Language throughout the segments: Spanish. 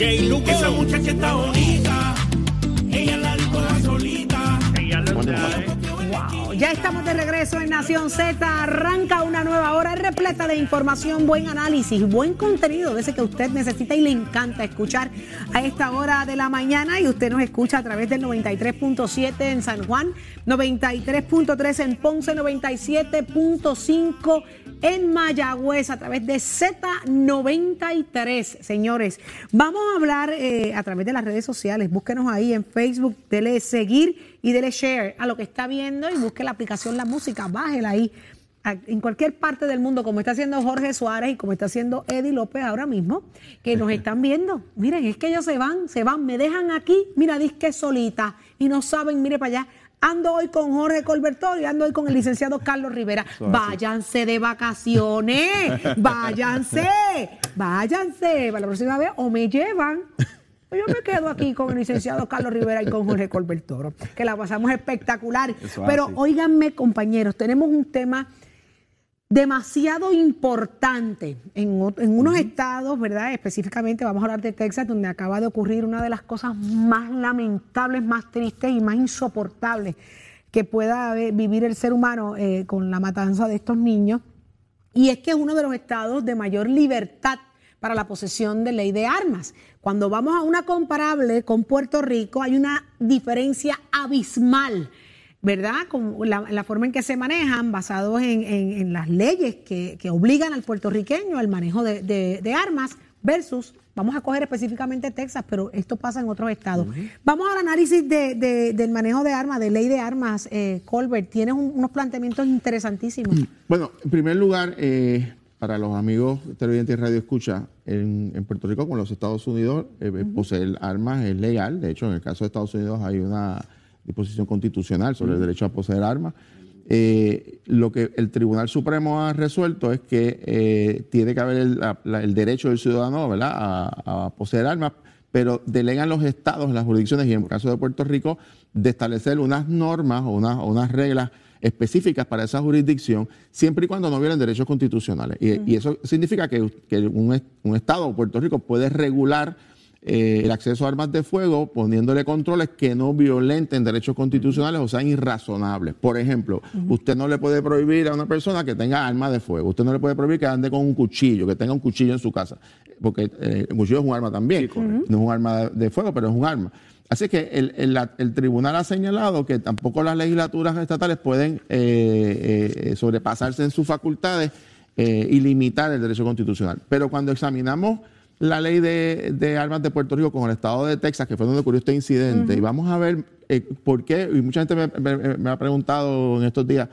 J. Luke, esa muchacha está bonita. De regreso en Nación Z. Arranca una nueva hora repleta de información, buen análisis, buen contenido de ese que usted necesita y le encanta escuchar a esta hora de la mañana. Y usted nos escucha a través del 93.7 en San Juan, 93.3 en Ponce, 97.5 en Mayagüez, a través de Z93. Señores, vamos a hablar eh, a través de las redes sociales. Búsquenos ahí en Facebook, dele seguir y dele share a lo que está viendo y busque la aplicación La Música, bájela ahí. En cualquier parte del mundo, como está haciendo Jorge Suárez y como está haciendo Eddie López ahora mismo, que nos están viendo. Miren, es que ellos se van, se van, me dejan aquí, mira, disque solita, y no saben, mire para allá. Ando hoy con Jorge Colbertorio y ando hoy con el licenciado Carlos Rivera. Váyanse de vacaciones, váyanse, váyanse. Para la próxima vez o me llevan o yo me quedo aquí con el licenciado Carlos Rivera y con Jorge Colbertoro, que la pasamos espectacular. Pero óiganme, compañeros, tenemos un tema demasiado importante en, en unos estados, ¿verdad? Específicamente vamos a hablar de Texas, donde acaba de ocurrir una de las cosas más lamentables, más tristes y más insoportables que pueda vivir el ser humano eh, con la matanza de estos niños. Y es que es uno de los estados de mayor libertad para la posesión de ley de armas. Cuando vamos a una comparable con Puerto Rico, hay una diferencia abismal, ¿verdad? Con la, la forma en que se manejan, basados en, en- en las leyes que, que obligan al puertorriqueño al manejo de, de- de armas, versus, vamos a coger específicamente Texas, pero esto pasa en otros estados. Vamos al análisis de- de- del manejo de armas, de ley de armas. Eh, Colbert, tienes un- unos planteamientos interesantísimos. Bueno, en primer lugar, eh, para los amigos televidentes y radio escucha, en, en Puerto Rico, como en los Estados Unidos, eh, poseer armas es legal. De hecho, en el caso de Estados Unidos hay una disposición constitucional sobre el derecho a poseer armas. Eh, lo que el Tribunal Supremo ha resuelto es que eh, tiene que haber el, la- la- el derecho del ciudadano ¿verdad? A, a poseer armas, pero delegan los estados, las jurisdicciones, y en el caso de Puerto Rico, de establecer unas normas o unas, o unas reglas específicas para esa jurisdicción, siempre y cuando no violen derechos constitucionales. Y, y eso significa que, que un, un Estado, Puerto Rico, puede regular eh, el acceso a armas de fuego poniéndole controles que no violenten derechos constitucionales o sean irrazonables. Por ejemplo, usted no le puede prohibir a una persona que tenga armas de fuego, usted no le puede prohibir que ande con un cuchillo, que tenga un cuchillo en su casa, porque eh, el cuchillo es un arma también, no es un arma de, fuego, pero es un arma. Así que el, el- la- el tribunal ha señalado que tampoco las legislaturas estatales pueden eh, eh, sobrepasarse en sus facultades eh, y limitar el derecho constitucional. Pero cuando examinamos la ley de, de armas de Puerto Rico con el estado de Texas, que fue donde ocurrió este incidente, y vamos a ver eh, por qué, y mucha gente me, me- me ha preguntado en estos días,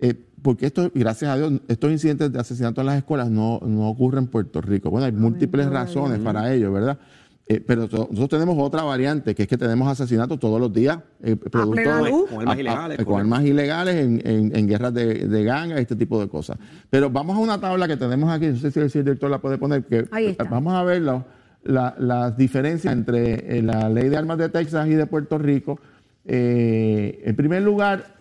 eh, ¿por qué esto, gracias a Dios, estos incidentes de asesinato en las escuelas no, no ocurren en Puerto Rico? Bueno, hay múltiples razones para ello, ¿verdad? Eh, pero to- nosotros tenemos otra variante, que es que tenemos asesinatos todos los días, eh, producto de- luz. Con armas a- a- ilegales, con armas ilegales en, en- en guerras de, de gangas, este tipo de cosas. Pero vamos a una tabla que tenemos aquí, no sé si el, si el director la puede poner, que Ahí está. vamos a ver la- las diferencias entre eh, la ley de armas de Texas y de Puerto Rico. Eh, en primer lugar,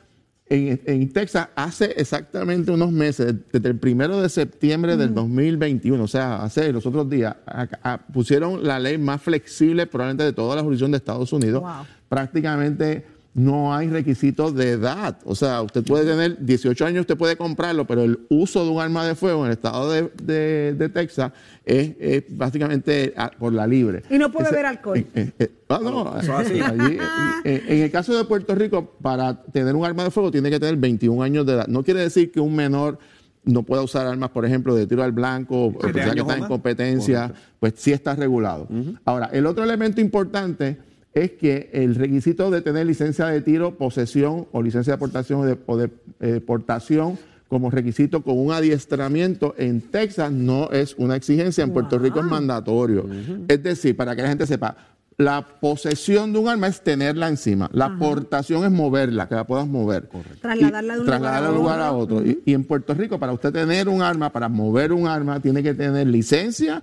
en, en Texas hace exactamente unos meses, desde el primero de septiembre del 2021, o sea, hace los otros días, a- a- pusieron la ley más flexible probablemente de toda la jurisdicción de Estados Unidos. Wow. Prácticamente no hay requisitos de edad. O sea, usted puede tener 18 años, usted puede comprarlo, pero el uso de un arma de fuego en el estado de, de- de Texas es, es básicamente ah, por la libre. Y no puede Ese- beber alcohol. eh, eh, eh, ah, no, Eso es así. allí, eh, en el caso de Puerto Rico, para tener un arma de fuego tiene que tener 21 años de edad. No quiere decir que un menor no pueda usar armas, por ejemplo, de tiro al blanco, o que está en competencia, pues sí está regulado. Ahora, el otro elemento importante es que el requisito de tener licencia de tiro, posesión o licencia de portación o de, o de, eh, portación como requisito con un adiestramiento en Texas no es una exigencia, en Puerto Rico es mandatorio. Es decir, para que la gente sepa, La posesión de un arma es tenerla encima. La portación es moverla, que la puedas mover. Trasladarla de un trasladarla lugar a lugar a otro. Y, y en Puerto Rico, para usted tener un arma, para mover un arma, tiene que tener licencia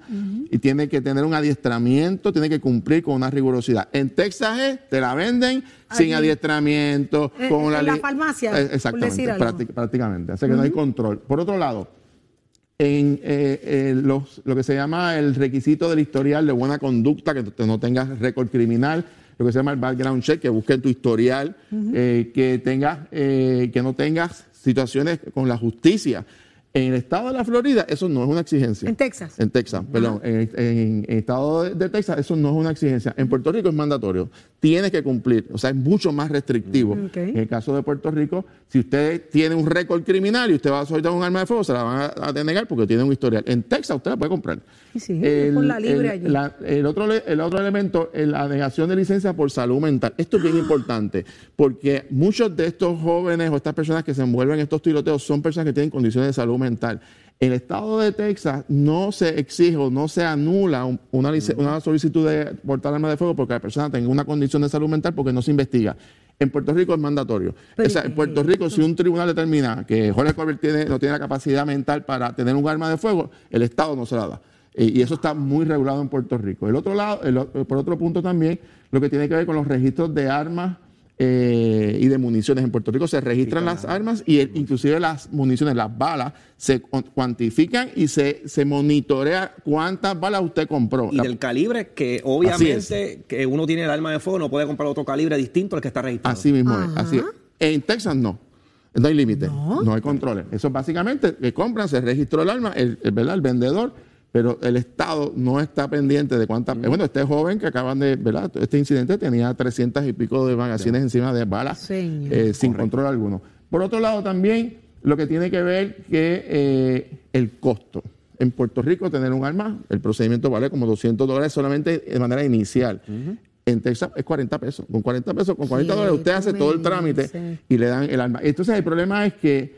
y tiene que tener un adiestramiento, tiene que cumplir con una rigurosidad. En Texas es, te la venden sin adiestramiento, Eh, con en la, farmacia, Eh, Exactamente, prácticamente. Así que no hay control. Por otro lado, en eh, eh, los- lo que se llama el requisito del historial de buena conducta, que no tengas récord criminal, lo que se llama el background check, que busquen tu historial, eh, que tengas, eh, que no tengas situaciones con la justicia. En el estado de la Florida, eso no es una exigencia. En Texas. En Texas, perdón. En, en- en el estado de, de Texas, eso no es una exigencia. En Puerto Rico es mandatorio. Tienes que cumplir. O sea, es mucho más restrictivo. Ok. En el caso de Puerto Rico, si usted tiene un récord criminal y usted va a soltar un arma de fuego, se la van a, a denegar porque tiene un historial. En Texas usted la puede comprar. Sí, sí, por la libre allí. la- el, otro, el otro elemento es la negación de licencia por salud mental. Esto es bien importante porque muchos de estos jóvenes o estas personas que se envuelven en estos tiroteos son personas que tienen condiciones de salud mental. En el estado de Texas no se exige o no se anula un- una, lic- una solicitud de portar arma de fuego porque la persona tenga una condición de salud mental porque no se investiga. En Puerto Rico es mandatorio. Pero O sea, ¿y en Puerto Rico, si un tribunal determina que Jorge Colbert tiene, no tiene la capacidad mental para tener un arma de fuego, el Estado no se la da. Y eso está muy regulado en Puerto Rico. El otro lado, el por otro punto también, lo que tiene que ver con los registros de armas eh, y de municiones. En Puerto Rico se registran las armas y el- inclusive las municiones, las balas, se cu- cuantifican y se, se monitorea cuántas balas usted compró. Y La- del calibre, que obviamente que uno tiene el arma de fuego, no puede comprar otro calibre distinto al que está registrado. Así mismo es. Así es. En Texas no. No hay límite. No. hay controles. Eso básicamente que compran, se registró el arma, el, el- ¿verdad? el vendedor, pero el Estado no está pendiente de cuántas. Bueno, este joven que acaban de. ¿verdad? Este incidente tenía 300 y pico de magazines encima de balas eh, sin control alguno. Por otro lado, también lo que tiene que ver que eh, el costo. En Puerto Rico, tener un arma, el procedimiento vale como 200 dólares solamente de manera inicial. En Texas es 40 pesos. Con 40 pesos, con 40 dólares usted hace todo el trámite y le dan el arma. Entonces el problema es que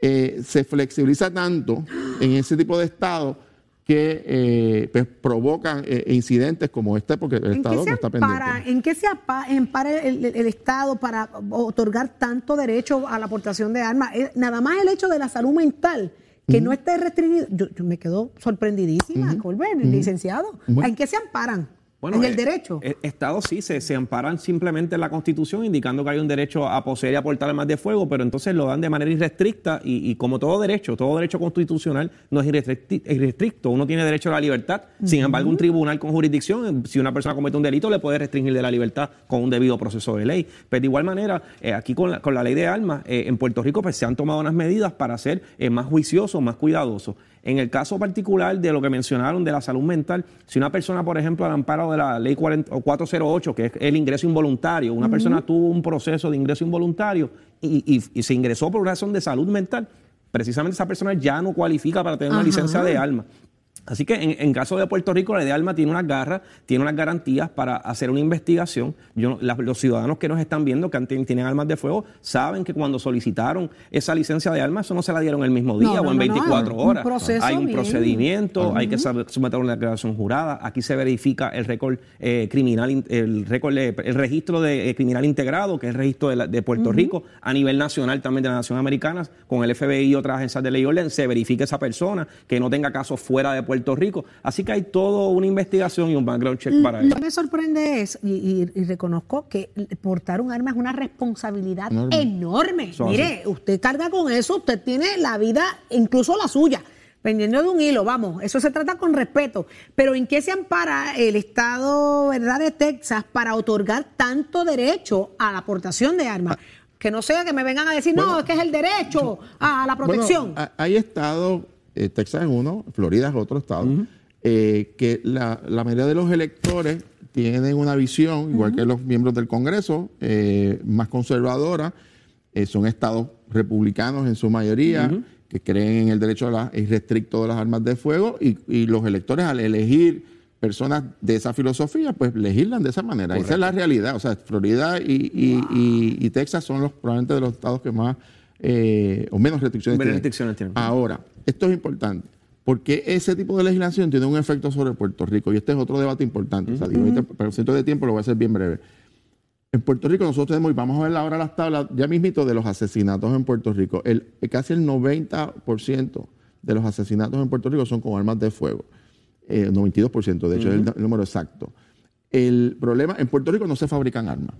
eh, se flexibiliza tanto en ese tipo de estado que eh, pues, provocan eh, incidentes como este porque el ¿En qué, Estado no está pendiente. ¿En qué se empara el, Estado para otorgar tanto derecho a la aportación de armas? Eh, Nada más el hecho de la salud mental, que no esté restringido. Yo, yo me quedo sorprendidísima, Colbert, el licenciado. ¿En qué se amparan? En el eh, derecho. eh, Estados sí se, se amparan simplemente en la Constitución, indicando que hay un derecho a poseer y aportar armas de fuego, pero entonces lo dan de manera irrestricta y, y como todo derecho, todo derecho constitucional no es irrestricto. Uno tiene derecho a la libertad. Sin embargo, un tribunal con jurisdicción, si una persona comete un delito, le puede restringir de la libertad con un debido proceso de ley. Pero de igual manera, eh, aquí con la, con la ley de armas, eh, en Puerto Rico pues, se han tomado unas medidas para ser más juiciosos, más cuidadosos. En el caso particular de lo que mencionaron de la salud mental, si una persona, por ejemplo, al amparo de la ley 40 o 408, que es el ingreso involuntario, una persona tuvo un proceso de ingreso involuntario y, y- y se ingresó por una razón de salud mental, precisamente esa persona ya no cualifica para tener una licencia de arma. Así que en, en caso de Puerto Rico, la de arma tiene unas garras, tiene unas garantías para hacer una investigación. Yo, la- los ciudadanos que nos están viendo, que tienen armas de fuego, saben que cuando solicitaron esa licencia de armas, eso no se la dieron el mismo día No, o en no, no, 24 un horas. hay un bien. procedimiento, hay que someter una declaración jurada. Aquí se verifica el récord eh, criminal, in- el récord, el registro de eh, criminal integrado, que es el registro de, la- de Puerto Rico, a nivel nacional también de la Nación Americana, con el FBI y otras agencias de ley y orden, se verifica esa persona, que no tenga casos fuera de Puerto Rico. Así que hay toda una investigación y un background check para Lo eso. que me sorprende es, y, y- y reconozco que portar un arma es una responsabilidad Enorme. Mire, usted carga con eso, usted tiene la vida, incluso la suya, pendiendo de un hilo, vamos, eso se trata con respeto. Pero ¿en qué se ampara el Estado ¿verdad, de Texas para otorgar tanto derecho a la aportación de armas? Que no sea que me vengan a decir, no, es que es el derecho a la protección. Bueno, hay estados, eh, Texas es uno, Florida es otro estado, eh, que la, la mayoría de los electores tienen una visión, igual que los miembros del Congreso, eh, más conservadora. Son estados republicanos en su mayoría, que creen en el derecho a la, irrestricto de las armas de fuego, y, y los electores al elegir personas de esa filosofía, pues legislan de esa manera. Esa es la realidad. O sea, Florida y, y- y- y Texas son los probablemente de los estados que más eh, o menos restricciones Menos tienen. restricciones tienen. Ahora, esto es importante. ¿Por qué ese tipo de legislación tiene un efecto sobre Puerto Rico? Y este es otro debate importante. O sea, digo, ahorita, pero centro de tiempo lo voy a hacer bien breve. En Puerto Rico nosotros tenemos, y vamos a ver ahora las tablas, ya mismito de los asesinatos en Puerto Rico. El, casi el 90% de los asesinatos en Puerto Rico son con armas de fuego. Eh, 92%, de hecho, es el, número exacto. El problema, en Puerto Rico no se fabrican armas.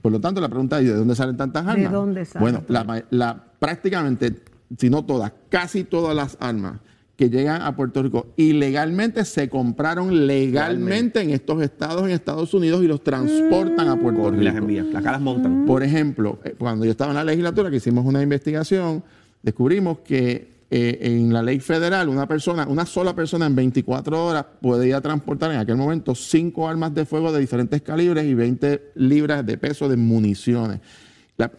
Por lo tanto, la pregunta es, ¿de dónde salen tantas armas? ¿De dónde salen? Bueno, la, la, prácticamente, si no todas, casi todas las armas que llegan a Puerto Rico ilegalmente se compraron legalmente en estos estados en Estados Unidos y los transportan a Puerto Rico. Y las envían, las caras montan. Por ejemplo, eh, cuando yo estaba en la legislatura, que hicimos una investigación, descubrimos que eh, en la ley federal una persona, una sola persona en 24 horas podía transportar en aquel momento cinco armas de fuego de diferentes calibres y 20 libras de peso de municiones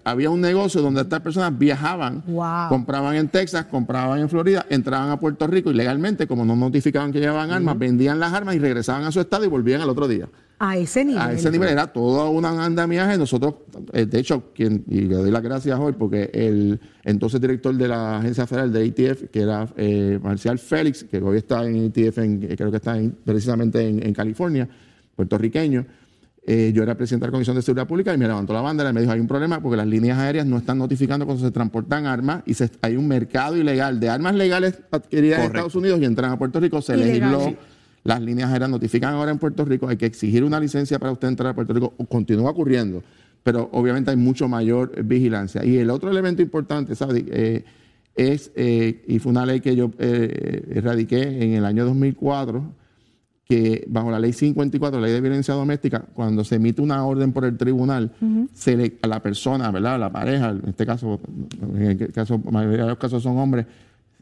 había un negocio donde estas personas viajaban, compraban en Texas, compraban en Florida, entraban a Puerto Rico y legalmente, como no notificaban que llevaban armas, vendían las armas y regresaban a su estado y volvían al otro día. A ese nivel. A ese nivel era todo un andamiaje. Nosotros, eh, de hecho, quien, y le doy las gracias hoy porque el entonces director de la agencia federal de ATF, que era eh, Marcial Félix, que hoy está en ATF, creo que está precisamente en California, puertorriqueño, eh, yo era presidente de la Comisión de Seguridad Pública y me levantó la bandera y me dijo, hay un problema porque las líneas aéreas no están notificando cuando se transportan armas y hay un mercado ilegal de armas legales adquiridas en Estados Unidos y entran a Puerto Rico. Se legisló, las líneas aéreas notifican ahora en Puerto Rico, hay que exigir una licencia para usted entrar a Puerto Rico. Continúa ocurriendo, pero obviamente hay mucho mayor vigilancia. Y el otro elemento importante, ¿sabes? Eh, es, eh, y fue una ley que yo erradiqué en el año 2004, que bajo la ley 54, la ley de violencia doméstica, cuando se emite una orden por el tribunal, se le, a la persona, ¿verdad? A la pareja, en este caso, en el caso, la mayoría de los casos son hombres,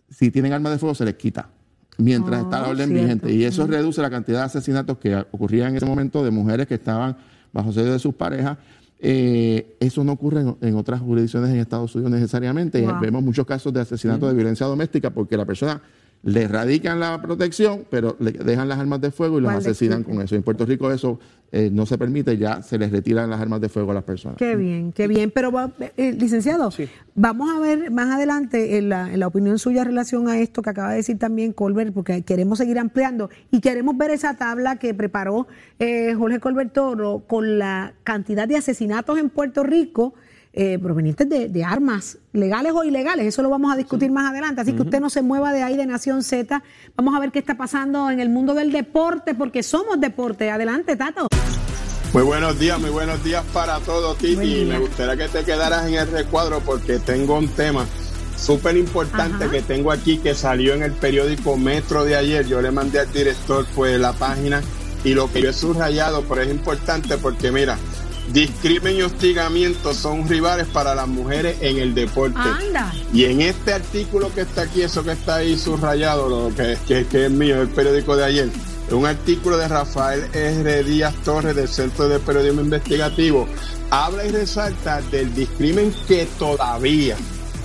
si tienen armas de fuego se les quita mientras está la orden vigente. Y eso reduce la cantidad de asesinatos que ocurrían en ese momento de mujeres que estaban bajo sede de sus parejas. Eh, eso no ocurre en, otras jurisdicciones en Estados Unidos necesariamente. Vemos muchos casos de asesinato de violencia doméstica porque la persona le radican la protección, pero le dejan las armas de fuego y los asesinan con eso. En Puerto Rico eso eh, no se permite, ya se les retiran las armas de fuego a las personas. Qué bien, qué bien. Pero, eh, licenciado, vamos a ver más adelante en la, en la, opinión suya en relación a esto que acaba de decir también Colbert, porque queremos seguir ampliando y queremos ver esa tabla que preparó eh, Jorge Colbert Toro con la cantidad de asesinatos en Puerto Rico eh, provenientes de, armas legales o ilegales. Eso lo vamos a discutir más adelante. Así que usted no se mueva de ahí de Nación Z. Vamos a ver qué está pasando en el mundo del deporte, porque somos deporte. Adelante, Tato. Muy buenos días, muy buenos días para todos, Titi. Me gustaría que te quedaras en el recuadro porque tengo un tema súper importante que tengo aquí que salió en el periódico Metro de ayer. Yo le mandé al director pues la página y lo que yo he subrayado, pero es importante porque mira, Discrimen y hostigamiento son rivales para las mujeres en el deporte. Y en este artículo que está aquí, eso que está ahí subrayado, lo que, que, es mío, el periódico de ayer, un artículo de Rafael R. Díaz Torres del Centro de Periodismo Investigativo, habla y resalta del discrimen que todavía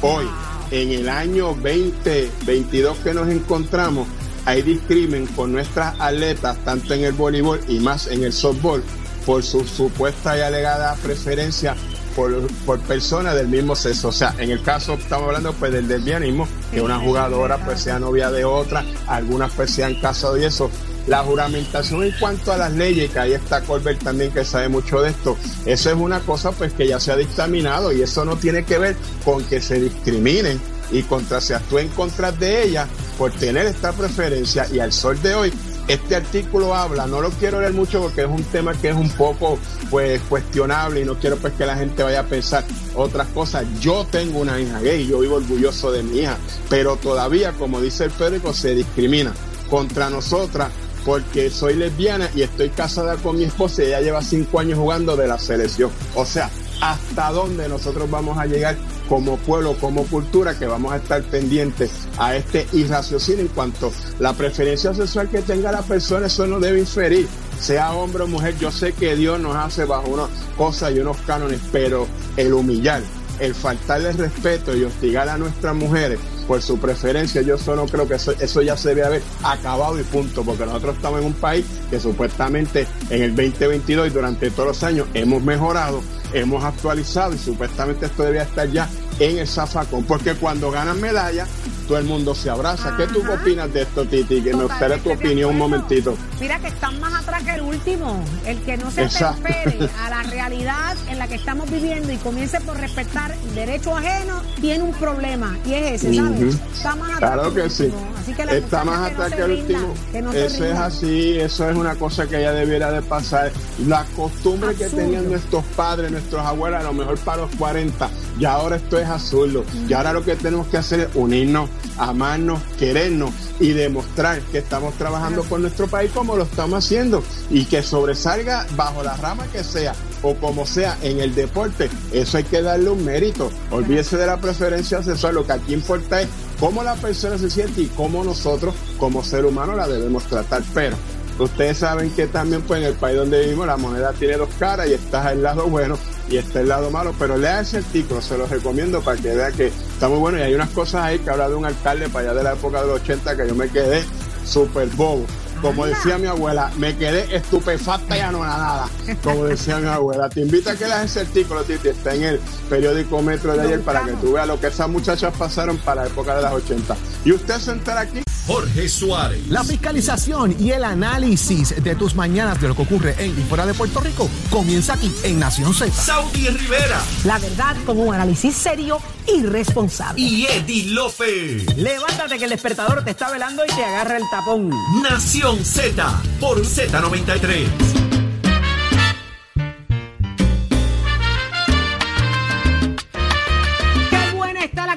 hoy, en el año 2022 que nos encontramos, hay discrimen con nuestras atletas, tanto en el voleibol y más en el softball por su supuesta y alegada preferencia por, por, personas del mismo sexo. O sea, en el caso estamos hablando pues del lesbianismo, que una jugadora pues sea novia de otra, algunas pues sean casados y eso. La juramentación en cuanto a las leyes, que ahí está Colbert también que sabe mucho de esto, eso es una cosa pues que ya se ha dictaminado y eso no tiene que ver con que se discriminen y contra se actúe en contra de ella por tener esta preferencia y al sol de hoy este artículo habla, no lo quiero leer mucho porque es un tema que es un poco pues cuestionable y no quiero pues que la gente vaya a pensar otras cosas. Yo tengo una hija gay, yo vivo orgulloso de mi hija, pero todavía, como dice el periódico, se discrimina contra nosotras porque soy lesbiana y estoy casada con mi esposa y ella lleva cinco años jugando de la selección. O sea, hasta dónde nosotros vamos a llegar como pueblo, como cultura, que vamos a estar pendientes a este irraciocinio en cuanto la preferencia sexual que tenga la persona, eso no debe inferir, sea hombre o mujer. Yo sé que Dios nos hace bajo unas cosas y unos cánones, pero el humillar, el faltarle respeto y hostigar a nuestras mujeres por su preferencia, yo solo creo que eso, eso, ya se debe haber acabado y punto, porque nosotros estamos en un país que supuestamente en el 2022 y durante todos los años hemos mejorado hemos actualizado y supuestamente esto debía estar ya en el zafacón, porque cuando ganan medalla, todo el mundo se abraza. ¿Qué tú opinas de esto, Titi? Que me gustaría tu opinión un momentito. Mira que están más atrás que el último. El que no se espere a la realidad en la que estamos viviendo y comience por respetar el derecho ajeno, tiene un problema. Y es ese, ¿sabes? Está más atrás claro que, sí. Así que Está más atrás que, el último. eso es así, eso es una cosa que ya debiera de pasar. La costumbre que tenían nuestros padres, nuestros abuelos, a lo mejor para los 40, y ahora esto es azul. Y ahora lo que tenemos que hacer es unirnos, amarnos, querernos y demostrar que estamos trabajando por nuestro país como lo estamos haciendo y que sobresalga bajo la rama que sea o como sea en el deporte, eso hay que darle un mérito. Olvídese de la preferencia sexual, lo que aquí importa es cómo la persona se siente y cómo nosotros como ser humano la debemos tratar. Pero ustedes saben que también pues en el país donde vivimos la moneda tiene dos caras y está el lado bueno y está el lado malo, pero lea ese artículo, se los recomiendo para que vea que está muy bueno y hay unas cosas ahí que habla de un alcalde para allá de la época de los 80 que yo me quedé súper bobo. Como decía mi abuela, me quedé estupefacta y anonadada. Como decía mi abuela. Te invito a que leas ese artículo, Titi. Está en el periódico Metro de ayer para que tú veas lo que esas muchachas pasaron para la época de las 80. Y usted se entera aquí. Jorge Suárez. La fiscalización y el análisis de tus mañanas de lo que ocurre en y fuera de Puerto Rico comienza aquí en Nación Z. Saudi Rivera. La verdad con un análisis serio y responsable. Y Eddie López. Levántate que el despertador te está velando y te agarra el tapón. Nación Z por Z93.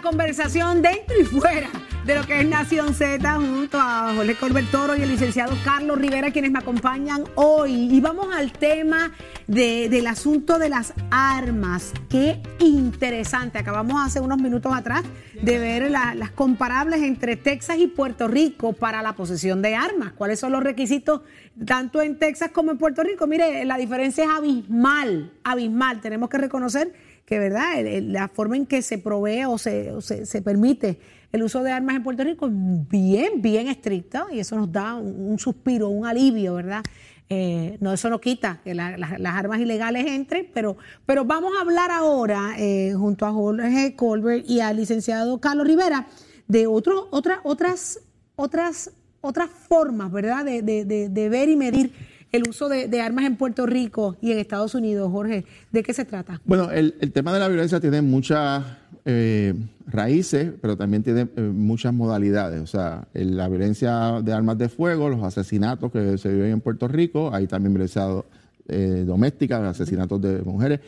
conversación dentro y fuera de lo que es Nación Z junto a Jorge Corbert Toro y el licenciado Carlos Rivera, quienes me acompañan hoy. Y vamos al tema del asunto de las armas. Qué interesante. Acabamos hace unos minutos atrás de ver las comparables entre Texas y Puerto Rico para la posesión de armas. ¿Cuáles son los requisitos tanto en Texas como en Puerto Rico? Mire, la diferencia es abismal, abismal. Tenemos que reconocer que verdad la forma en que se provee o se, se, permite el uso de armas en Puerto Rico es bien, bien estricto y eso nos da un, suspiro, un alivio, ¿verdad? Eh, no, eso no quita que las armas ilegales entren, pero, pero vamos a hablar ahora, eh, junto a Jorge Colbert y al licenciado Carlos Rivera, de otro, otra, otras, otras, otras formas, ¿verdad?, de, de, de ver y medir el uso de, armas en Puerto Rico y en Estados Unidos, Jorge. ¿De qué se trata? Bueno, el, tema de la violencia tiene muchas eh, raíces, pero también tiene eh, muchas modalidades. O sea, la violencia de armas de fuego, los asesinatos que se viven en Puerto Rico, hay también violencia eh, doméstica, asesinatos de mujeres.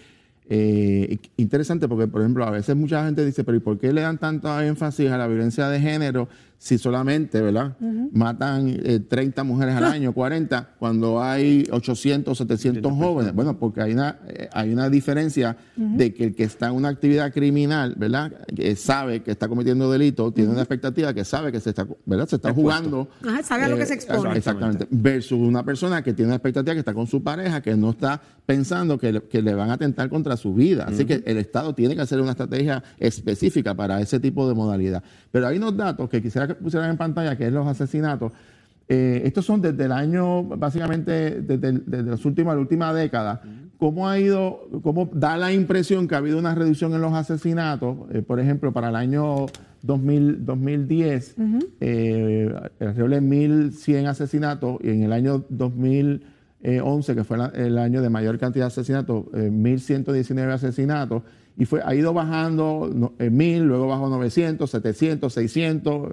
interesante porque, por ejemplo, a veces mucha gente dice, pero ¿y por qué le dan tanto énfasis a la violencia de género si solamente, ¿verdad? Matan 30 eh, mujeres al año, 40, cuando hay 800, 700 jóvenes. Bueno, porque hay una, eh, hay una diferencia de que el que está en una actividad criminal, ¿verdad? Que sabe que está cometiendo delito, tiene una expectativa que sabe que se está, ¿verdad? Se está jugando. Ajá, sabe a lo que se eh, expone. Exactamente. Versus una persona que tiene una expectativa que está con su pareja, que no está pensando que le, que le van a atentar contra su vida. Así que el Estado tiene que hacer una estrategia específica para ese tipo de modalidad. Pero hay unos datos que quisiera que pusieran en pantalla, que es los asesinatos. Eh, estos son desde el año, básicamente, desde, desde los últimos, la última década. ¿Cómo ha ido, cómo da la impresión que ha habido una reducción en los asesinatos? Eh, por ejemplo, para el año 2000, 2010, eh, alrededor de 1.100 asesinatos y en el año 2011, que fue el año de mayor cantidad de asesinatos, 1.119 asesinatos y fue, ha ido bajando en mil, luego bajó 900, 700, 600.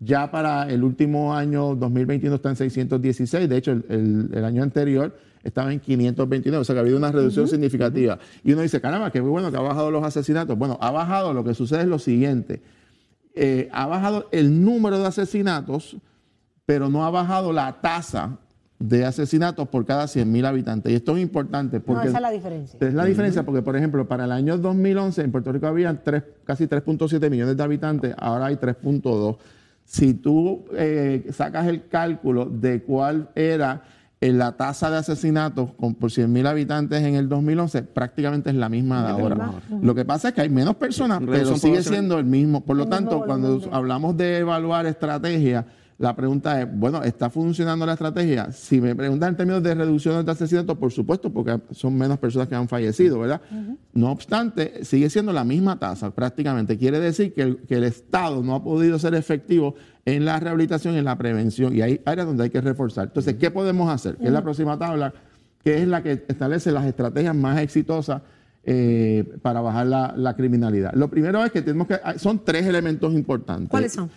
ya para el último año 2021 está en 616. De hecho, el, año anterior estaba en 529. O sea que ha habido una reducción significativa. Y uno dice, caramba, qué bueno que ha bajado los asesinatos. Bueno, ha bajado. Lo que sucede es lo siguiente. Eh, ha bajado el número de asesinatos, pero no ha bajado la tasa de asesinatos por cada 100.000 habitantes. Y esto es importante porque... No, esa es la diferencia. Es la diferencia porque, por ejemplo, para el año 2011 en Puerto Rico había casi 3.7 millones de habitantes, ahora hay 3.2. Si tú eh, sacas el cálculo de cuál era eh, la tasa de asesinatos con, por 100.000 habitantes en el 2011, prácticamente es la misma de ahora. Lo que pasa es que hay menos personas, pero sigue siendo el mismo. Por lo tanto, cuando hablamos de evaluar estrategias, La pregunta es, bueno, ¿está funcionando la estrategia? Si me preguntan en términos de reducción de asesinatos, por supuesto, porque son menos personas que han fallecido, ¿verdad? No obstante, sigue siendo la misma tasa prácticamente. Quiere decir que el, que el Estado no ha podido ser efectivo en la rehabilitación y en la prevención. Y hay áreas donde hay que reforzar. Entonces, ¿qué podemos hacer? Que es la próxima tabla, que es la que establece las estrategias más exitosas eh, para bajar la, la criminalidad. Lo primero es que tenemos que... Son tres elementos importantes. ¿Cuáles son?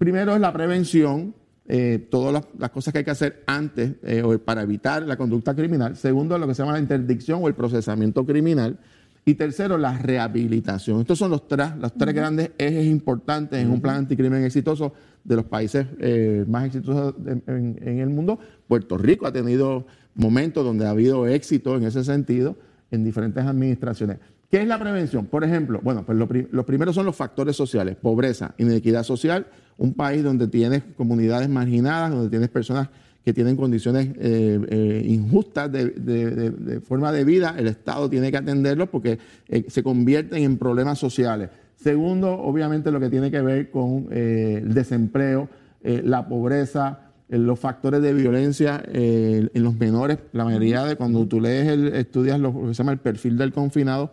Primero es la prevención, eh, todas las, las cosas que hay que hacer antes eh, para evitar la conducta criminal. Segundo, lo que se llama la interdicción o el procesamiento criminal. Y tercero, la rehabilitación. Estos son los tres, los tres grandes ejes importantes en un plan anticrimen exitoso de los países eh, más exitosos de- en, en el mundo. Puerto Rico ha tenido momentos donde ha habido éxito en ese sentido en diferentes administraciones. ¿Qué es la prevención? Por ejemplo, bueno, pues lo, pri- lo primero son los factores sociales, pobreza, inequidad social, un país donde tienes comunidades marginadas, donde tienes personas que tienen condiciones eh, eh, injustas de, forma de vida, el Estado tiene que atenderlos porque eh, se convierten en problemas sociales. Segundo, obviamente lo que tiene que ver con el desempleo, la pobreza, los factores de violencia en los menores, la mayoría de cuando tú lees, el, estudias lo que se llama el perfil del confinado,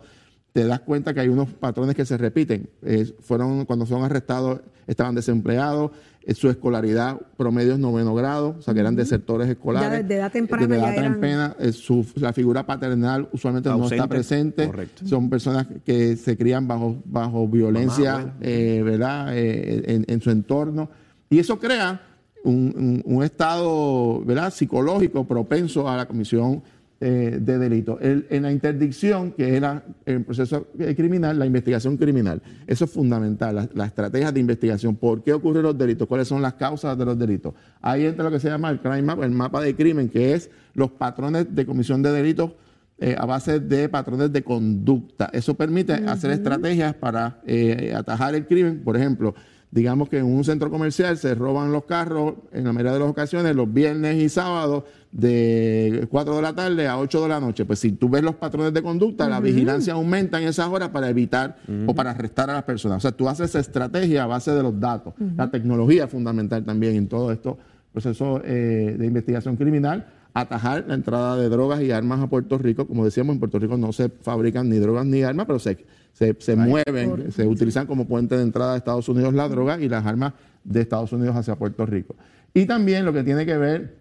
te das cuenta que hay unos patrones que se repiten. Eh, fueron cuando son arrestados, estaban desempleados, eh, su escolaridad promedio es noveno grado, o sea que eran desertores escolares. Ya de edad temprana Desde ya edad eran- temprana, eh, su- la figura paternal usualmente no está presente. Correcto. Son personas que se crían bajo, bajo violencia, eh, ¿verdad? Eh, en, en su entorno. Y eso crea un, un- un estado ¿verdad? psicológico propenso a la comisión eh, de delitos. El- en la interdicción, que era el proceso eh, criminal, la investigación criminal. Eso es fundamental, las las estrategias de investigación. ¿Por qué ocurren los delitos? ¿Cuáles son las causas de los delitos? Ahí entra lo que se llama el crime map, el mapa de crimen, que es los patrones de comisión de delitos eh, a base de patrones de conducta. Eso permite hacer estrategias para eh, atajar el crimen. Por ejemplo, digamos que en un centro comercial se roban los carros en la mayoría de las ocasiones los viernes y sábados de 4 de la tarde a 8 de la noche. Pues si tú ves los patrones de conducta, la vigilancia aumenta en esas horas para evitar o para arrestar a las personas. O sea, tú haces estrategia a base de los datos. La tecnología es fundamental también en todo esto proceso eh, de investigación criminal, atajar la entrada de drogas y armas a Puerto Rico. Como decíamos, en Puerto Rico no se fabrican ni drogas ni armas, pero se, se, se mueven, se utilizan como puente de entrada de Estados Unidos las drogas y las armas de Estados Unidos hacia Puerto Rico. Y también lo que tiene que ver,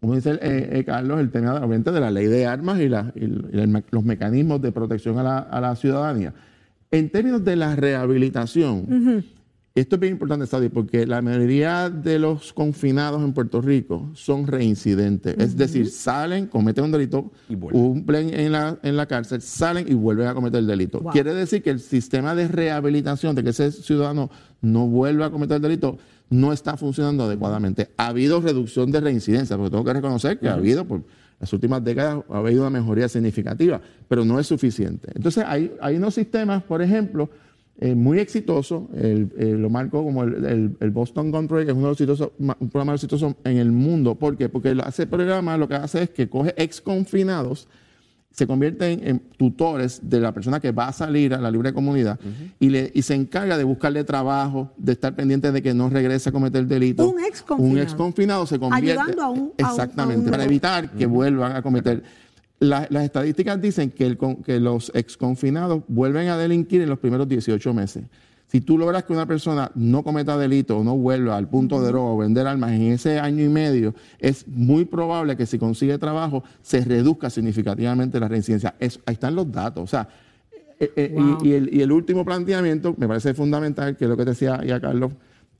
como dice eh, eh, Carlos, el tema obviamente de la ley de armas y, la- el- los mecanismos de protección a la, a la ciudadanía. En términos de la rehabilitación, esto es bien importante, Saudi, porque la mayoría de los confinados en Puerto Rico son reincidentes. Es decir, salen, cometen un delito, cumplen en la, en la cárcel, salen y vuelven a cometer el delito. Wow. Quiere decir que el sistema de rehabilitación, de que ese ciudadano no vuelva a cometer el delito, no está funcionando adecuadamente. Ha habido reducción de reincidencia, porque tengo que reconocer que ha habido, por las últimas décadas, ha habido una mejoría significativa, pero no es suficiente. Entonces, hay, hay unos sistemas, por ejemplo, eh, muy exitoso, el- el- lo marco como el, el- el Boston Gun Project, es uno de los exitosos, un programa exitoso en el mundo. ¿Por qué? Porque ese programa lo que hace es que coge ex confinados, se convierten en tutores de la persona que va a salir a la libre comunidad y, le, y se encarga de buscarle trabajo, de estar pendiente de que no regrese a cometer delito. Un exconfinado. Un exconfinado se convierte. Ayudando a un- a un- Exactamente, a un- para evitar que vuelvan a cometer. La- las estadísticas dicen que, el que los exconfinados vuelven a delinquir en los primeros 18 meses. Si tú logras que una persona no cometa delito o no vuelva al punto de droga o vender armas en ese año y medio, es muy probable que si consigue trabajo se reduzca significativamente la reincidencia. Es- ahí están los datos. O sea, eh, eh, y- y, el, y el último planteamiento, me parece fundamental, que es lo que decía ya Carlos,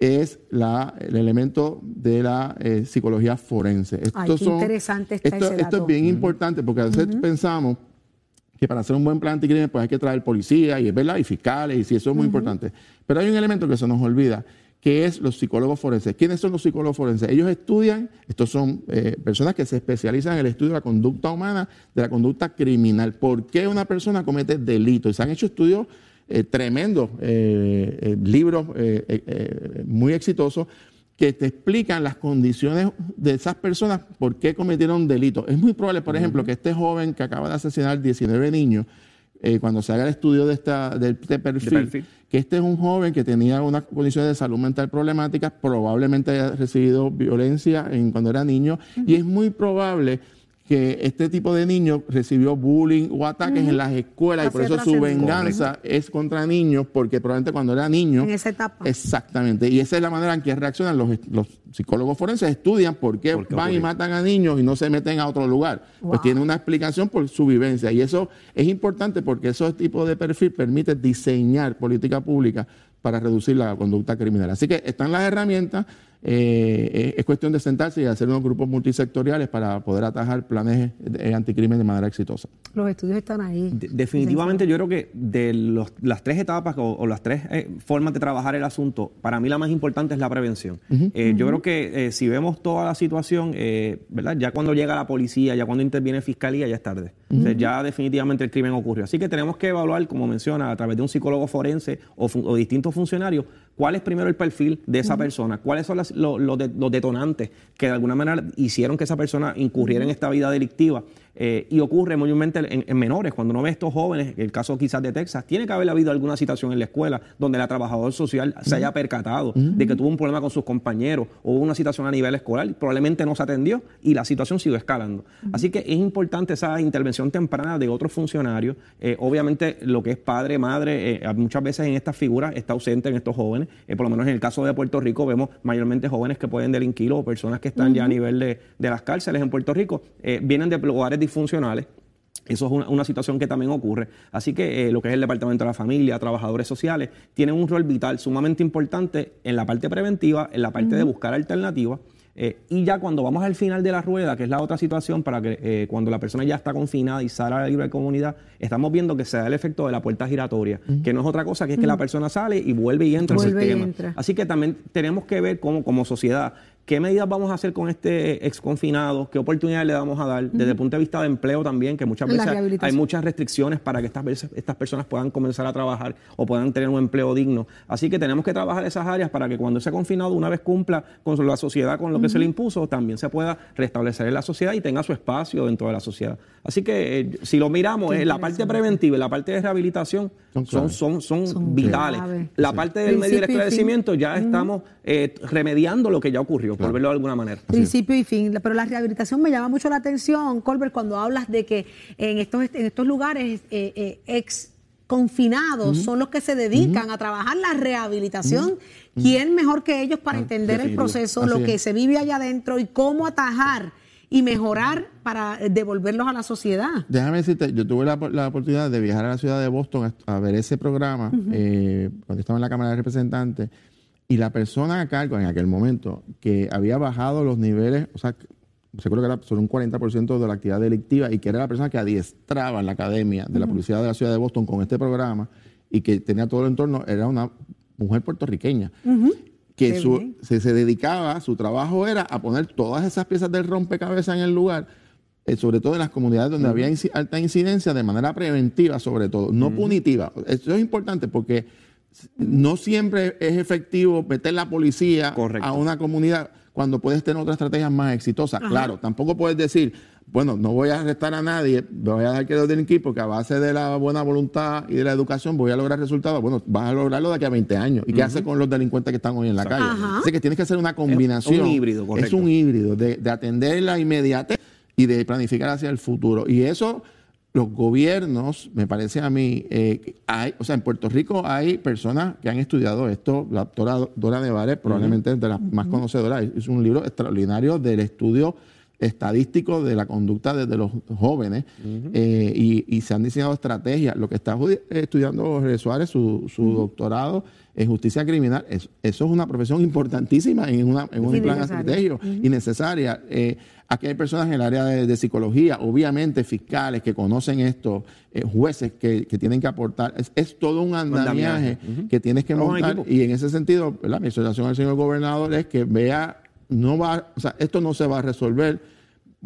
es la, el elemento de la eh, psicología forense. Ay, qué interesante está esto, ese esto es bien importante porque a veces pensamos que para hacer un buen plan anticrimen pues hay que traer policía y, ¿verdad? y fiscales y sí, eso es muy importante. Pero hay un elemento que se nos olvida, que es los psicólogos forenses. ¿Quiénes son los psicólogos forenses? Ellos estudian, estos son eh, personas que se especializan en el estudio de la conducta humana, de la conducta criminal. ¿Por qué una persona comete delito? Y se han hecho estudios eh, tremendos, eh, eh, libros eh, muy exitosos que te explican las condiciones de esas personas por qué cometieron delitos. Es muy probable, por ejemplo, que este joven que acaba de asesinar 19 niños eh, cuando se haga el estudio de, esta, de este perfil, perfil. que este es un joven que tenía una condición de salud mental problemática, probablemente haya recibido violencia en, cuando era niño, y es muy probable que este tipo de niño recibió bullying o ataques en las escuelas y por eso su venganza es contra niños, porque probablemente cuando era niño... En esa etapa. Exactamente, y esa es la manera en que reaccionan los, los psicólogos forenses, estudian por qué, ¿Por qué van y matan a niños y no se meten a otro lugar. Wow. Pues tiene una explicación por su vivencia y eso es importante porque ese tipo de perfil permite diseñar política pública para reducir la conducta criminal. Así que están las herramientas, eh, es- es cuestión de sentarse y hacer unos grupos multisectoriales para poder atajar planes de anticrimen de manera exitosa. Los estudios están ahí. De- definitivamente yo creo que de los- las tres etapas o, o las tres eh, formas de trabajar el asunto, para mí la más importante es la prevención. Eh, Yo creo que eh, si vemos toda la situación, eh, ¿verdad? ya cuando llega la policía, ya cuando interviene fiscalía, ya es tarde. O sea, ya definitivamente el crimen ocurrió. Así que tenemos que evaluar, como menciona, a través de un psicólogo forense o, fun- o distintos funcionarios, cuál es primero el perfil de esa persona, cuáles son las- lo- de- los detonantes que de alguna manera hicieron que esa persona incurriera en esta vida delictiva. Eh, y ocurre mayormente en, en menores. Cuando uno ve a estos jóvenes, el caso quizás de Texas, tiene que haber habido alguna situación en la escuela donde la trabajadora social se haya percatado de que tuvo un problema con sus compañeros o una situación a nivel escolar y probablemente no se atendió y la situación siguió escalando. Así que es importante esa intervención temprana de otros funcionarios. Eh, obviamente lo que es padre, madre, eh, muchas veces en estas figuras está ausente en estos jóvenes. Por lo menos en el caso de Puerto Rico vemos mayormente jóvenes que pueden delinquir o personas que están ya a nivel de, de las cárceles en Puerto Rico. vienen de lugares disfuncionales. Eso es una, una situación que también ocurre. Así que eh, lo que es el Departamento de la Familia, trabajadores sociales, tienen un rol vital sumamente importante en la parte preventiva, en la parte de buscar alternativas. eh, y ya cuando vamos al final de la rueda, que es la otra situación, para que eh, cuando la persona ya está confinada y sale a la libre comunidad, estamos viendo que se da el efecto de la puerta giratoria, que no es otra cosa que es que la persona sale y vuelve y entra al sistema. Así que también tenemos que ver cómo, como sociedad, qué medidas vamos a hacer con este exconfinado, qué oportunidades le vamos a dar, desde el punto de vista de empleo también, que muchas veces hay muchas restricciones para que estas, veces- estas personas puedan comenzar a trabajar o puedan tener un empleo digno. Así que tenemos que trabajar esas áreas para que cuando ese confinado una vez cumpla con la sociedad, con lo que se le impuso, también se pueda restablecer en la sociedad y tenga su espacio dentro de la sociedad. Así que eh, si lo miramos, eh, la parte preventiva y la parte de rehabilitación Son son, claves. son, son, Son vitales. La parte del medio Principio de y fin. esclarecimiento ya estamos eh, remediando lo que ya ocurrió, por verlo de alguna manera. Principio y fin. Pero la rehabilitación me llama mucho la atención, Colbert, cuando hablas de que en estos, en estos lugares eh, eh, ex confinados son los que se dedican a trabajar la rehabilitación. ¿Quién mejor que ellos para entender el proceso, Así lo es. que se vive allá adentro y cómo atajar y mejorar para devolverlos a la sociedad? Déjame decirte, yo tuve la, la oportunidad de viajar a la ciudad de Boston a, a ver ese programa eh, cuando estaba en la Cámara de Representantes y la persona a cargo en aquel momento que había bajado los niveles, o sea, seguro que era sobre un 40% de la actividad delictiva y que era la persona que adiestraba en la academia de la policía de la ciudad de Boston con este programa y que tenía todo el entorno, era una mujer puertorriqueña. Que su- se, se dedicaba, su trabajo era a poner todas esas piezas del rompecabezas en el lugar, eh, sobre todo en las comunidades donde había alta incidencia, de manera preventiva sobre todo, no punitiva. Eso es importante porque no siempre es efectivo meter la policía Correcto. a una comunidad cuando puedes tener otras estrategias más exitosas. Claro, tampoco puedes decir, bueno, no voy a arrestar a nadie, voy a dejar que los delinquir porque a base de la buena voluntad y de la educación voy a lograr resultados. Bueno, vas a lograrlo de aquí a 20 años. ¿Y qué hace con los delincuentes que están hoy en la calle? Ajá. Así que tienes que hacer una combinación. híbrido, Es correcto. un híbrido de, de atender la inmediatez y de planificar hacia el futuro. Y eso, los gobiernos, me parece a mí, eh, hay, o sea, en Puerto Rico hay personas que han estudiado esto. La doctora Dora Nevares, probablemente es de las más conocedoras, es un libro extraordinario del estudio estadístico de la conducta desde los jóvenes eh, y, y se han diseñado estrategias. Lo que está estudiando Jorge Suárez, su, su doctorado en justicia criminal, es- eso es una profesión importantísima en, una, en un plan estratégico y necesaria. Eh, aquí hay personas en el área de, de psicología, obviamente fiscales que conocen esto, eh, jueces que, que tienen que aportar. Es, es todo un andamiaje andamiaje. que tienes que montar y en ese sentido, ¿verdad? mi exhortación al señor gobernador es que vea, no va, o sea, esto no se va a resolver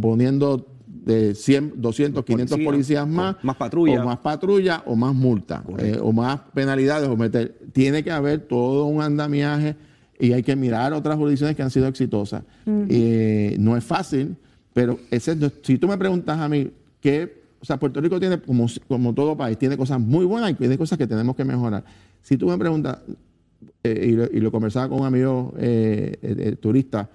poniendo de 100, 200, 500 Policía, policías más, o más patrulla. o más patrulla o más multa, eh, o más penalidades, o meter. Tiene que haber todo un andamiaje y hay que mirar otras jurisdicciones que han sido exitosas. Eh, no es fácil, pero ese, es- si tú me preguntas a mí, ¿qué, o sea, Puerto Rico tiene, como, como todo país, tiene cosas muy buenas y tiene cosas que tenemos que mejorar. Si tú me preguntas, eh, y, lo, y lo conversaba con un amigo eh, eh, eh, turista,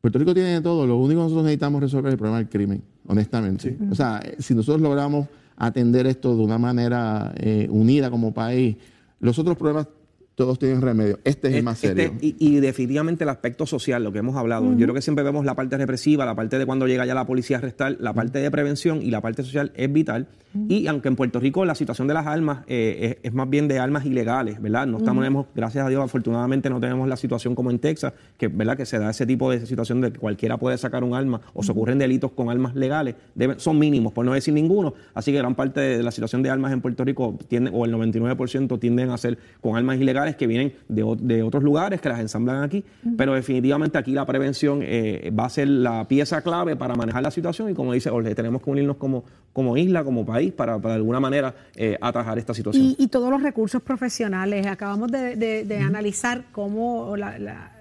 Puerto Rico tiene de todo, lo único que nosotros necesitamos resolver es el problema del crimen, honestamente. O sea, eh, si nosotros logramos atender esto de una manera eh, unida como país, los otros problemas todos tienen remedio. Este es el más Este- serio. y, y definitivamente el aspecto social, lo que hemos hablado. Yo creo que siempre vemos la parte represiva, la parte de cuando llega ya la policía a arrestar, la parte de prevención y la parte social es vital. Y aunque en Puerto Rico la situación de las armas eh, es, es más bien de armas ilegales, ¿verdad? No estamos, gracias a Dios, afortunadamente no tenemos la situación como en Texas, que, ¿verdad? que se da ese tipo de situación de que cualquiera puede sacar un arma o se ocurren delitos con armas legales. Deben- son mínimos, por no decir ninguno. Así que gran parte de la situación de armas en Puerto Rico tiende, o el 99% tienden a ser con armas ilegales que vienen de, de otros lugares, que las ensamblan aquí. Pero definitivamente aquí la prevención eh, va a ser la pieza clave para manejar la situación y como dice Jorge, tenemos que unirnos como, como isla, como país, para, para de alguna manera eh, atajar esta situación. Y, y todos los recursos profesionales. Acabamos de, de- de analizar cómo la- la-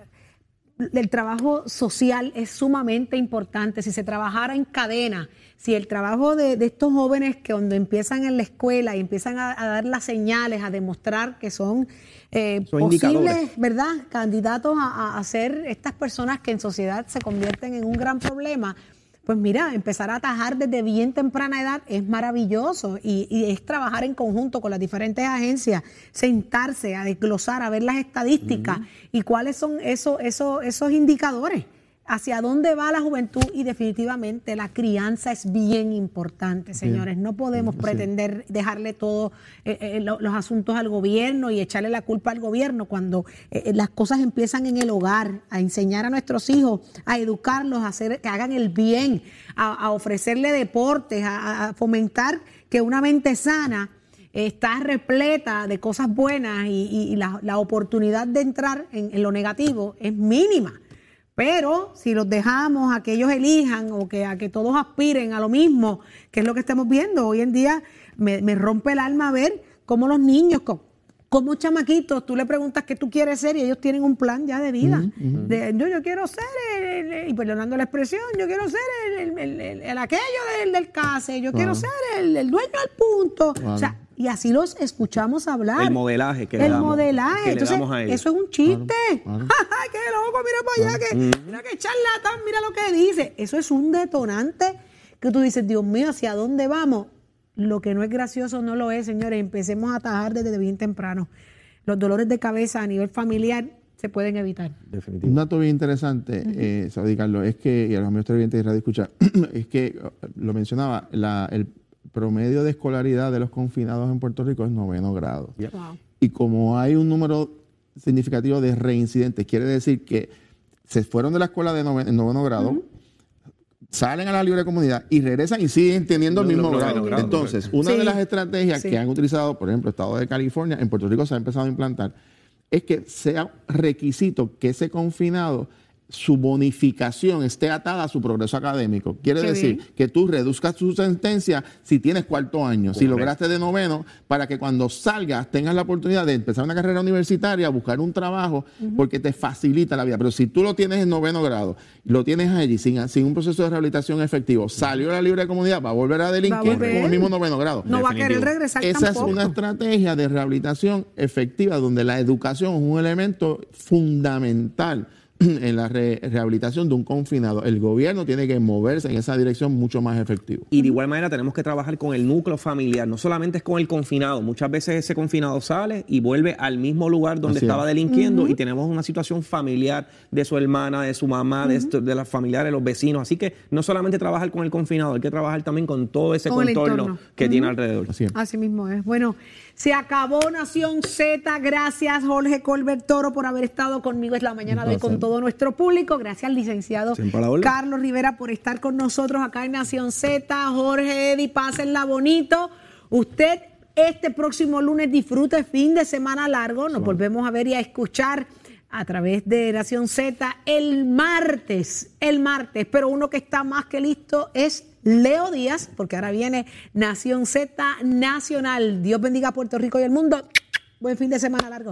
el trabajo social es sumamente importante. Si se trabajara en cadena, si el trabajo de, de estos jóvenes que cuando empiezan en la escuela y empiezan a, a dar las señales, a demostrar que son, eh, Son posibles. ¿verdad?, candidatos a, a- a ser estas personas que en sociedad se convierten en un gran problema. Pues mira, empezar a atajar desde bien temprana edad es maravilloso y, y es trabajar en conjunto con las diferentes agencias, sentarse a desglosar, a ver las estadísticas y cuáles son esos, esos, esos indicadores, hacia dónde va la juventud y definitivamente la crianza es bien importante, señores. No podemos pretender dejarle todo eh, eh, lo- los asuntos al gobierno y echarle la culpa al gobierno cuando eh, las cosas empiezan en el hogar, a enseñar a nuestros hijos, a educarlos, a hacer que hagan el bien, a, a ofrecerle deportes, a, a fomentar que una mente sana está repleta de cosas buenas y, y- y la, la oportunidad de entrar en, en lo negativo es mínima. Pero si los dejamos a que ellos elijan o que a que todos aspiren a lo mismo, que es lo que estamos viendo hoy en día, me, me rompe el alma ver cómo los niños, co- como chamaquitos, tú le preguntas qué tú quieres ser y ellos tienen un plan ya de vida. De, yo, yo quiero ser, el- el- y perdonando la expresión, yo quiero ser el, el- el- el- el aquello del, del case, yo quiero ser el, el dueño del punto. O sea, y así los escuchamos hablar. El modelaje que le El damos- modelaje. que le Entonces, damos a ellos. eso es un chiste. ¡Ay, qué loco! Mira para allá, que, mira qué charlatán, mira lo que dice. Eso es un detonante que tú dices, Dios mío, ¿hacia dónde vamos? Lo que no es gracioso no lo es, señores. Empecemos a atajar desde bien temprano. Los dolores de cabeza a nivel familiar se pueden evitar. Definitivamente. Un dato bien interesante, eh, Saudi Carlos, es que, y a los amigos televidentes de Radio Escucha, es que, eh, lo mencionaba, la- el promedio de escolaridad de los confinados en Puerto Rico es noveno grado. Wow. Y como hay un número significativo de reincidentes, quiere decir que se fueron de la escuela de nove- en noveno grado, salen a la libre comunidad y regresan y siguen teniendo el mismo grado. Entonces, una Sí. de las estrategias Sí. que han utilizado, por ejemplo, el Estado de California, en Puerto Rico se ha empezado a implantar, es que sea requisito que ese confinado su bonificación esté atada a su progreso académico. Quiere Qué decir bien. que tú reduzcas tu sentencia si tienes cuarto año, si lograste de noveno, para que cuando salgas tengas la oportunidad de empezar una carrera universitaria, buscar un trabajo, porque te facilita la vida. Pero si tú lo tienes en noveno grado, lo tienes allí sin, sin un proceso de rehabilitación efectivo, salió a la libre comunidad, va a volver a delinquir con el mismo noveno grado. No va a querer regresar Esa tampoco. es una estrategia de rehabilitación efectiva donde la educación es un elemento fundamental en la re- rehabilitación de un confinado. El gobierno tiene que moverse en esa dirección mucho más efectivo. Y de igual manera tenemos que trabajar con el núcleo familiar, no solamente es con el confinado, muchas veces ese confinado sale y vuelve al mismo lugar donde Así es. estaba delinquiendo y tenemos una situación familiar de su hermana, de su mamá, de, esto- de las familiares, los vecinos. Así que no solamente trabajar con el confinado, hay que trabajar también con todo ese Con contorno entorno. que tiene alrededor. Así es. Así mismo es. Bueno, se acabó Nación Z. Gracias, Jorge Colbert Toro, por haber estado conmigo esta mañana de hoy con todo nuestro público. Gracias, licenciado. Carlos Rivera, por estar con nosotros acá en Nación Z. Jorge, Eddie, pásenla bonito. Usted este próximo lunes disfrute fin de semana largo. Nos volvemos a ver y a escuchar a través de Nación Z el martes, el martes, pero uno que está más que listo es Leo Díaz, porque ahora viene Nación Z Nacional. Dios bendiga a Puerto Rico y el mundo. Buen fin de semana largo.